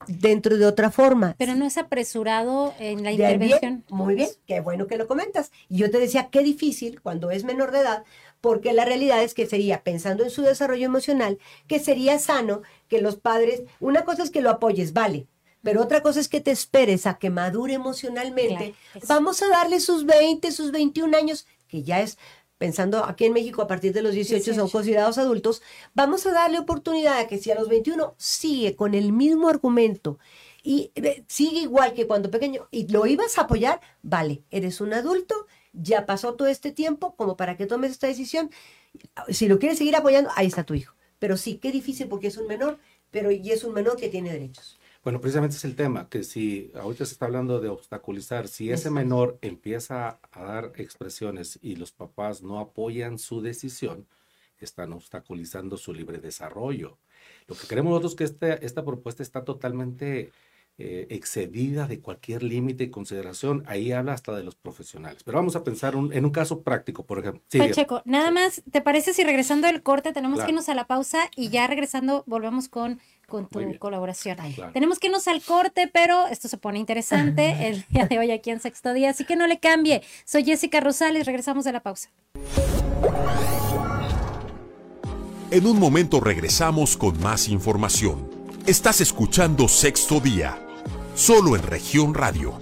dentro de otra forma. Pero no es apresurado en la intervención. muy bien, qué bueno que lo comentas. Y yo te decía, qué difícil cuando es menor de edad, porque la realidad es que sería, pensando en su desarrollo emocional, que sería sano que los padres, una cosa es que lo apoyes, vale, pero otra cosa es que te esperes a que madure emocionalmente. Vamos a darle sus 20, sus 21 años, que ya es pensando aquí en México a partir de los 18, son considerados adultos, vamos a darle oportunidad a que si a los 21 sigue con el mismo argumento y sigue igual que cuando pequeño y lo ibas a apoyar, vale, eres un adulto, ya pasó todo este tiempo como para que tomes esta decisión. Si lo quieres seguir apoyando, ahí está tu hijo. Pero sí, qué difícil porque es un menor, pero y es un menor que tiene derechos. Bueno, precisamente es el tema, que si ahorita se está hablando de obstaculizar, si ese menor empieza a dar expresiones y los papás no apoyan su decisión, están obstaculizando su libre desarrollo. Lo que queremos nosotros es que este, esta propuesta está totalmente eh, excedida de cualquier límite y consideración. Ahí habla hasta de los profesionales. Pero vamos a pensar en un caso práctico, por ejemplo. Pacheco, nada más, ¿te parece si regresando del corte tenemos que irnos a la pausa y ya regresando volvemos con con tu colaboración. Tenemos que irnos al corte, pero esto se pone interesante el día de hoy aquí en Sexto Día, así que no le cambie. Soy Jessica Rosales, regresamos de la pausa. En un momento regresamos con más información. Estás escuchando Sexto Día, solo en región radio.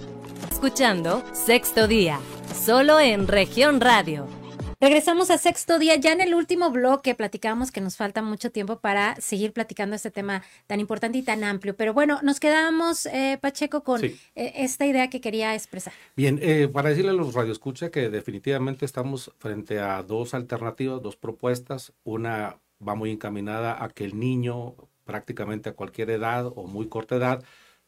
Escuchando Sexto Día, solo en región radio. Regresamos a sexto día, ya en el último bloque platicamos que nos falta mucho tiempo para seguir platicando este tema tan importante y tan amplio. Pero bueno, nos quedamos, eh, Pacheco, con eh, esta idea que quería expresar. Bien, eh, para decirle a los radioescucha que definitivamente estamos frente a dos alternativas, dos propuestas. Una va muy encaminada a que el niño, prácticamente a cualquier edad o muy corta edad,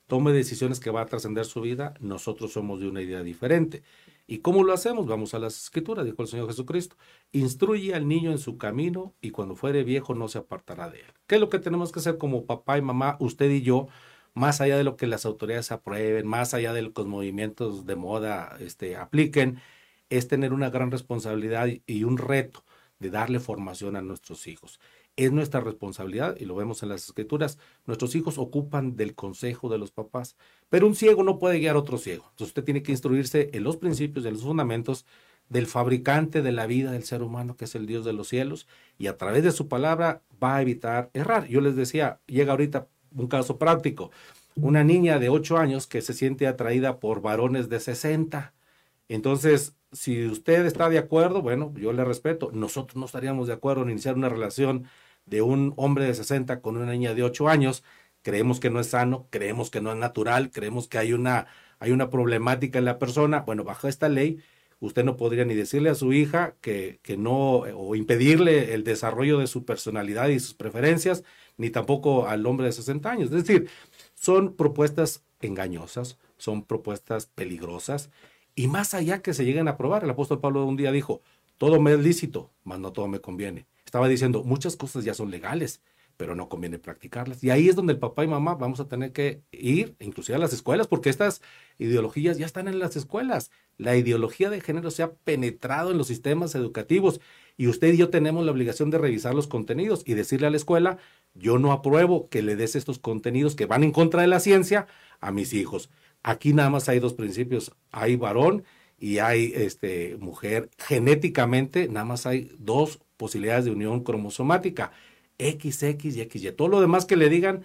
tome decisiones que va a trascender su vida, nosotros somos de una idea diferente. ¿Y cómo lo hacemos? Vamos a las escrituras, dijo el Señor Jesucristo. Instruye al niño en su camino y cuando fuere viejo no se apartará de él. ¿Qué es lo que tenemos que hacer como papá y mamá, usted y yo, más allá de lo que las autoridades aprueben, más allá de los movimientos de moda este, apliquen? Es tener una gran responsabilidad y un reto de darle formación a nuestros hijos es nuestra responsabilidad, y lo vemos en las escrituras, nuestros hijos ocupan del consejo de los papás, pero un ciego no puede guiar a otro ciego. Entonces usted tiene que instruirse en los principios, en los fundamentos del fabricante de la vida del ser humano, que es el Dios de los cielos, y a través de su palabra va a evitar errar. Yo les decía, llega ahorita un caso práctico, una niña de 8 años que se siente atraída por varones de 60. Entonces, si usted está de acuerdo, bueno, yo le respeto. Nosotros no estaríamos de acuerdo en iniciar una relación de un hombre de 60 con una niña de 8 años, creemos que no es sano, creemos que no es natural, creemos que hay una, hay una problemática en la persona. Bueno, bajo esta ley, usted no podría ni decirle a su hija que, que no, o impedirle el desarrollo de su personalidad y sus preferencias, ni tampoco al hombre de 60 años. Es decir, son propuestas engañosas, son propuestas peligrosas, y más allá que se lleguen a aprobar, el apóstol Pablo un día dijo, todo me es lícito, mas no todo me conviene estaba diciendo, muchas cosas ya son legales, pero no conviene practicarlas. Y ahí es donde el papá y mamá vamos a tener que ir, inclusive a las escuelas, porque estas ideologías ya están en las escuelas. La ideología de género se ha penetrado en los sistemas educativos y usted y yo tenemos la obligación de revisar los contenidos y decirle a la escuela, yo no apruebo que le des estos contenidos que van en contra de la ciencia a mis hijos. Aquí nada más hay dos principios, hay varón y hay este mujer. Genéticamente nada más hay dos posibilidades de unión cromosomática, XX y XY. Todo lo demás que le digan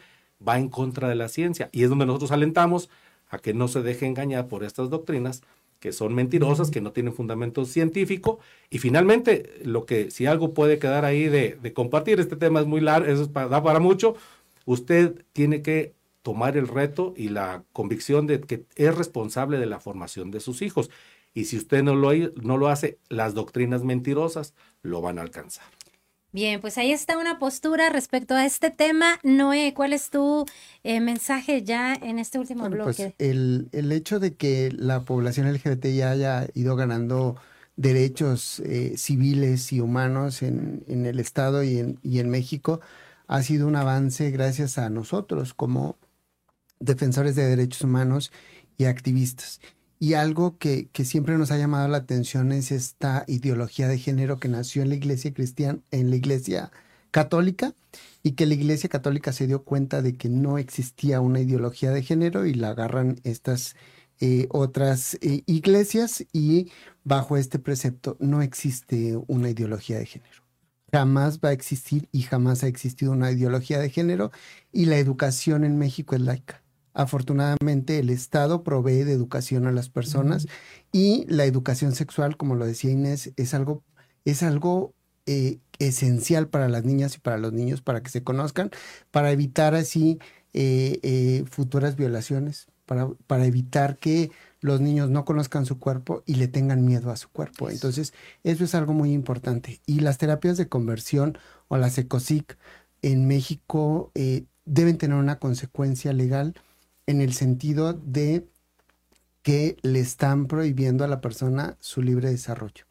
va en contra de la ciencia y es donde nosotros alentamos a que no se deje engañar por estas doctrinas que son mentirosas, que no tienen fundamento científico. Y finalmente, lo que si algo puede quedar ahí de, compartir, este tema es muy largo, es para, da para mucho, usted tiene que tomar el reto y la convicción de que es responsable de la formación de sus hijos. Y si usted no lo, no lo hace, las doctrinas mentirosas lo van a alcanzar. Bien, pues ahí está una postura respecto a este tema. Noé, ¿cuál es tu eh, mensaje ya en este último pues, bloque? el, el, hecho de que la población LGBT ya haya ido ganando derechos eh, civiles y humanos en, en el Estado y en, y en México ha sido un avance gracias a nosotros como defensores de derechos humanos y activistas. Y algo que, siempre nos ha llamado la atención es esta ideología de género que nació en la iglesia cristiana, en la iglesia católica, y que la iglesia católica se dio cuenta de que no existía una ideología de género y la agarran estas eh, otras eh, iglesias y bajo este precepto no existe una ideología de género. Jamás va a existir y jamás ha existido una ideología de género y la educación en México es laica. Afortunadamente el Estado provee de educación a las personas y la educación sexual, como lo decía Inés, es algo, es algo eh, esencial para las niñas y para los niños para que se conozcan, para evitar así eh, eh, futuras violaciones, para, para evitar que los niños no conozcan su cuerpo y le tengan miedo a su cuerpo. Entonces, eso es algo muy importante. Y las terapias de conversión o las ECOSIC en México deben tener una consecuencia legal en el sentido de que le están prohibiendo a la persona su libre desarrollo,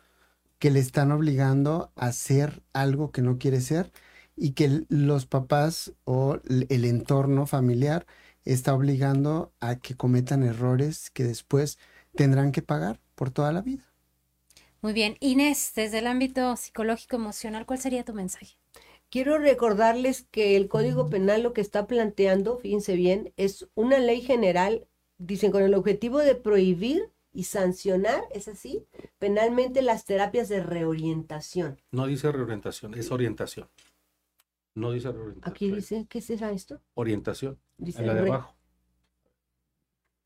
que le están obligando a hacer algo que no quiere ser y que los papás o el entorno familiar está obligando a que cometan errores que después tendrán que pagar por toda la vida. Muy bien. Inés, desde el ámbito psicológico emocional, ¿cuál sería tu mensaje? Quiero recordarles que el Código Penal lo que está planteando, fíjense bien, es una ley general, dicen, con el objetivo de prohibir y sancionar, ¿es así? Penalmente las terapias de reorientación. No dice reorientación, es orientación. No dice reorientación. Aquí dice, ¿qué será esto? Orientación. Dice en la de abajo.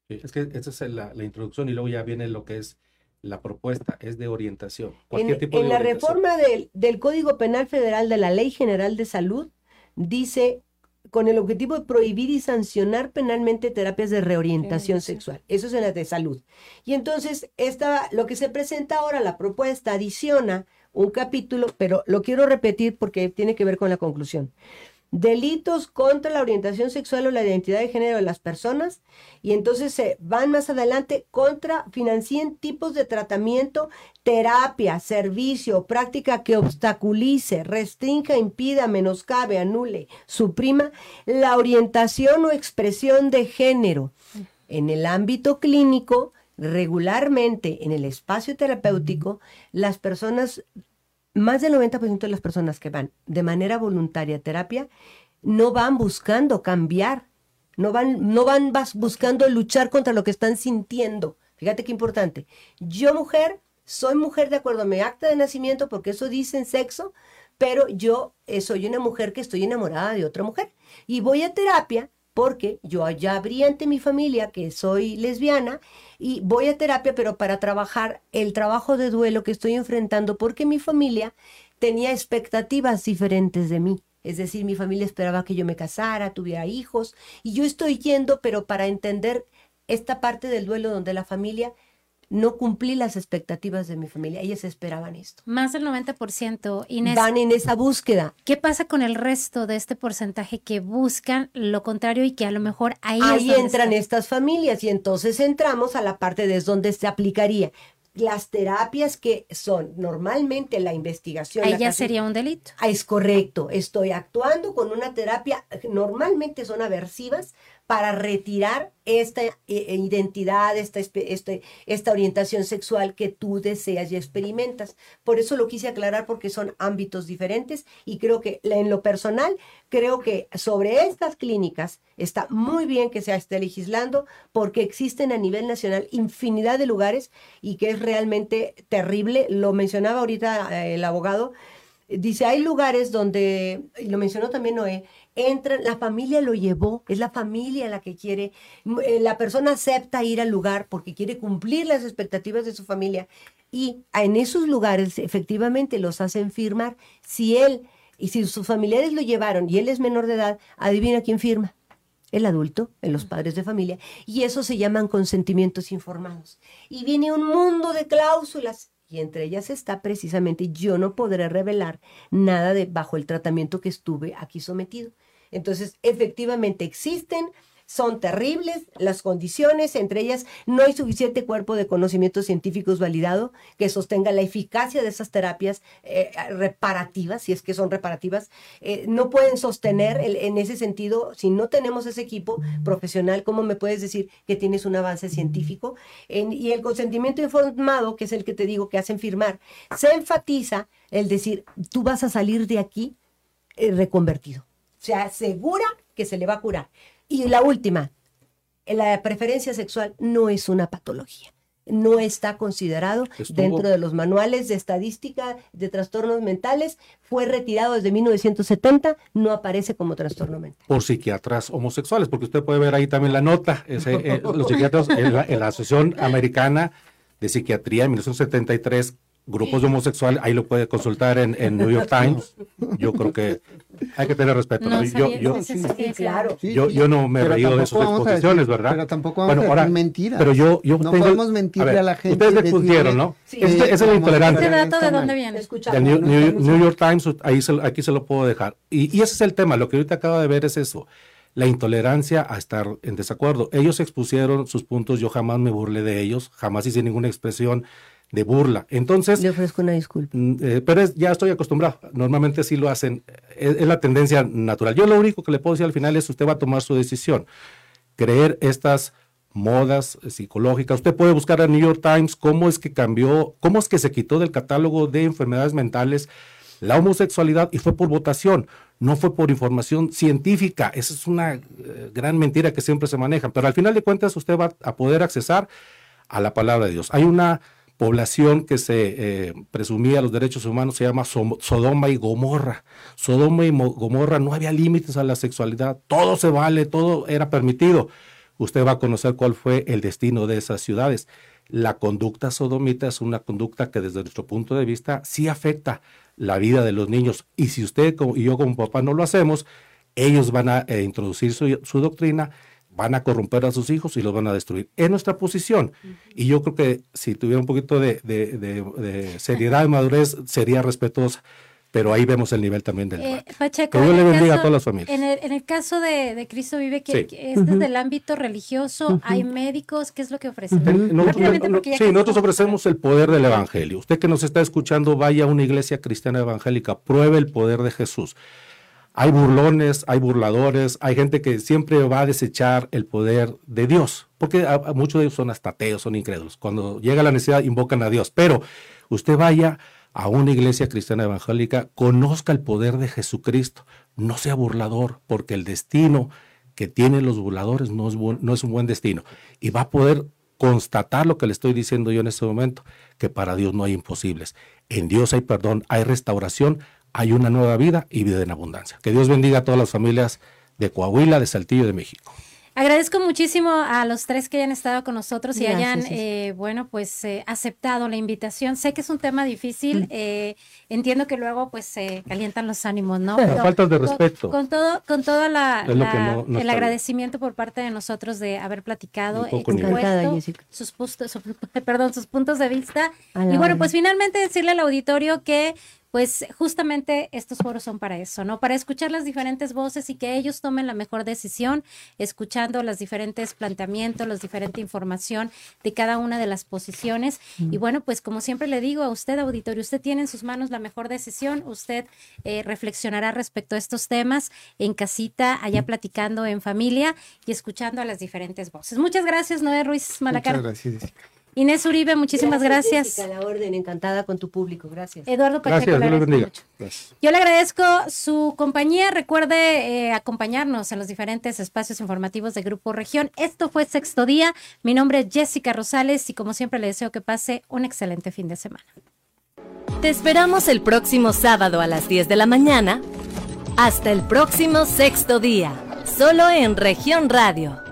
es que esa es la, la introducción y luego ya viene lo que es la propuesta es de orientación. en, la reforma del, del, Código Penal Federal de la Ley General de Salud dice con el objetivo de prohibir y sancionar penalmente terapias de reorientación sexual. Eso es en la de salud. Y entonces, esta, lo que se presenta ahora, la propuesta, adiciona un capítulo, pero lo quiero repetir porque tiene que ver con la conclusión. Delitos contra la orientación sexual o la identidad de género de las personas y entonces se van más adelante contra, financien tipos de tratamiento, terapia, servicio práctica que obstaculice, restrinja, impida, menoscabe, anule, suprima la orientación o expresión de género. En el ámbito clínico, regularmente en el espacio terapéutico, las personas más del 90% de las personas que van de manera voluntaria a terapia no van buscando cambiar, no van, no van buscando luchar contra lo que están sintiendo. Fíjate qué importante. Yo mujer, soy mujer de acuerdo a mi acta de nacimiento porque eso dice en sexo, pero yo eh, soy una mujer que estoy enamorada de otra mujer. Y voy a terapia porque yo ya abrí ante mi familia que soy lesbiana y voy a terapia, pero para trabajar el trabajo de duelo que estoy enfrentando porque mi familia tenía expectativas diferentes de mí. Es decir, mi familia esperaba que yo me casara, tuviera hijos, y yo estoy yendo, pero para entender esta parte del duelo donde la familia no cumplí las expectativas de mi familia. Ellas esperaban esto. Más del 90%, Inés. Van en esa búsqueda. ¿Qué pasa con el resto de este porcentaje que buscan lo contrario y que a lo mejor ahí... Ahí entran estas familias y entonces entramos a la parte de donde se aplicaría las terapias que son normalmente la investigación. Ahí ya sería un delito. Ah, es correcto. Estoy actuando con una terapia, normalmente son aversivas, para retirar esta eh, eh, identidad, esta, este, esta orientación sexual que tú deseas y experimentas. Por eso lo quise aclarar porque son ámbitos diferentes y creo que en lo personal, creo que sobre estas clínicas está muy bien que se esté legislando porque existen a nivel nacional infinidad de lugares y que es realmente terrible. Lo mencionaba ahorita eh, el abogado. Dice, hay lugares donde, y lo mencionó también Noé, entra, la familia lo llevó, es la familia la que quiere, eh, la persona acepta ir al lugar porque quiere cumplir las expectativas de su familia y en esos lugares efectivamente los hacen firmar. Si él y si sus familiares lo llevaron y él es menor de edad, adivina quién firma. El adulto, en los padres de familia, y eso se llaman consentimientos informados. Y viene un mundo de cláusulas y entre ellas está precisamente yo no podré revelar nada de bajo el tratamiento que estuve aquí sometido. Entonces, efectivamente existen son terribles las condiciones, entre ellas no hay suficiente cuerpo de conocimientos científicos validado que sostenga la eficacia de esas terapias eh, reparativas, si es que son reparativas, eh, no pueden sostener en ese sentido, si no tenemos ese equipo profesional, ¿cómo me puedes decir que tienes un avance científico? y el consentimiento informado, que es el que te digo que hacen firmar, se enfatiza el decir, tú vas a salir de aquí eh, reconvertido se asegura que se le va a curar. Y la última, la preferencia sexual no es una patología. No está considerado dentro de los manuales de estadística de trastornos mentales. Fue retirado desde 1970, no aparece como trastorno mental. Por psiquiatras homosexuales, porque usted puede ver ahí también la nota. Eh, los psiquiatras en la, en la Asociación Americana de Psiquiatría en 1973 grupos de homosexuales, ahí lo puede consultar en, en, New York Times. Yo creo que hay que tener respeto. yo, yo, claro. yo, no me he reído de sus exposiciones, ¿verdad? Pero tampoco vamos bueno, a decir mentiras. Pero yo, yo no podemos mentirle a, la gente. Ustedes expusieron, ¿no? Sí. Este, es la intolerancia. ¿Este dato de dónde viene? El New, New, York Times, ahí se, aquí se lo puedo dejar. Y, y ese es el tema, lo que ahorita acabo de ver es eso la intolerancia a estar en desacuerdo. Ellos expusieron sus puntos, yo jamás me burlé de ellos, jamás hice ninguna expresión de burla. Entonces... Le ofrezco una disculpa. Mm, eh, pero ya estoy acostumbrado. Normalmente sí lo hacen. Es, la tendencia natural. Yo lo único que le puedo decir al final es usted va a tomar su decisión. Creer estas modas psicológicas. Usted puede buscar en New York Times cómo es que cambió, cómo es que se quitó del catálogo de enfermedades mentales la homosexualidad y fue por votación, no fue por información científica. Esa es una eh, gran mentira que siempre se maneja. Pero al final de cuentas usted va a poder accesar a la palabra de Dios. Hay una población que se eh, presumía los derechos humanos se llama Sodoma y Gomorra. Sodoma y Gomorra no había límites a la sexualidad, todo se vale, todo era permitido. Usted va a conocer cuál fue el destino de esas ciudades. La conducta sodomita es una conducta que desde nuestro punto de vista sí afecta la vida de los niños. Y si usted y yo como papá no lo hacemos, ellos van a eh, introducir su doctrina van a corromper a sus hijos y los van a destruir. Es nuestra posición. Y yo creo que si tuviera un poquito de, seriedad y madurez, sería respetuosa. pero ahí vemos el nivel también del Eh. Pacheco, Que Dios en le el bendiga a caso- todas las familias. En el, en el caso de, de Cristo Vive, que, Sí. que es desde el ámbito religioso, hay médicos, ¿qué es lo que ofrecen? No- sí, nosotros ofrecemos el poder del Evangelio. Usted que nos está escuchando, vaya a una iglesia cristiana evangélica, pruebe el poder de Jesús. Hay burlones, hay burladores, hay gente que siempre va a desechar el poder de Dios, porque muchos de ellos son hasta ateos, son incrédulos. Cuando llega la necesidad, invocan a Dios. Pero usted vaya a una iglesia cristiana evangélica, conozca el poder de Jesucristo, no sea burlador, porque el destino que tienen los burladores no es, no es un buen destino. Y va a poder constatar lo que le estoy diciendo yo en este momento, que para Dios no hay imposibles. En Dios hay perdón, hay restauración, hay una nueva vida y vida en abundancia. Que Dios bendiga a todas las familias de Coahuila, de Saltillo de México. Agradezco muchísimo a los tres que hayan estado con nosotros y Gracias, hayan, eh, bueno, pues eh, aceptado la invitación. Sé que es un tema difícil, eh, entiendo que luego pues se calientan los ánimos, ¿no? Pero faltas de respeto. Con, todo, con todo la, no- no el bien. agradecimiento por parte de nosotros de haber platicado, expuesto Jessica. sus, puntos, su- perdón, sus puntos de vista. Y bueno, pues finalmente decirle al auditorio que pues justamente estos foros son para eso, ¿no? Para escuchar las diferentes voces y que ellos tomen la mejor decisión, escuchando los diferentes planteamientos, la diferente información de cada una de las posiciones. Y bueno, pues como siempre le digo a usted, auditorio, usted tiene en sus manos la mejor decisión, usted eh, reflexionará respecto a estos temas en casita, allá platicando en familia y escuchando a las diferentes voces. Muchas gracias, Noé Ruiz Malacar. Muchas gracias. Jessica. Inés Uribe, muchísimas gracias. Jessica, a la orden, encantada con tu público. Gracias. Eduardo Pacheco, Gracias, le. Gracias. Yo le agradezco su compañía. Recuerde eh, acompañarnos en los diferentes espacios informativos de Grupo Región. Esto fue Sexto Día. Mi nombre es Jessica Rosales y como siempre le deseo que pase un excelente fin de semana. Te esperamos el próximo sábado a las 10 de la mañana. Hasta el próximo sexto día, solo en región radio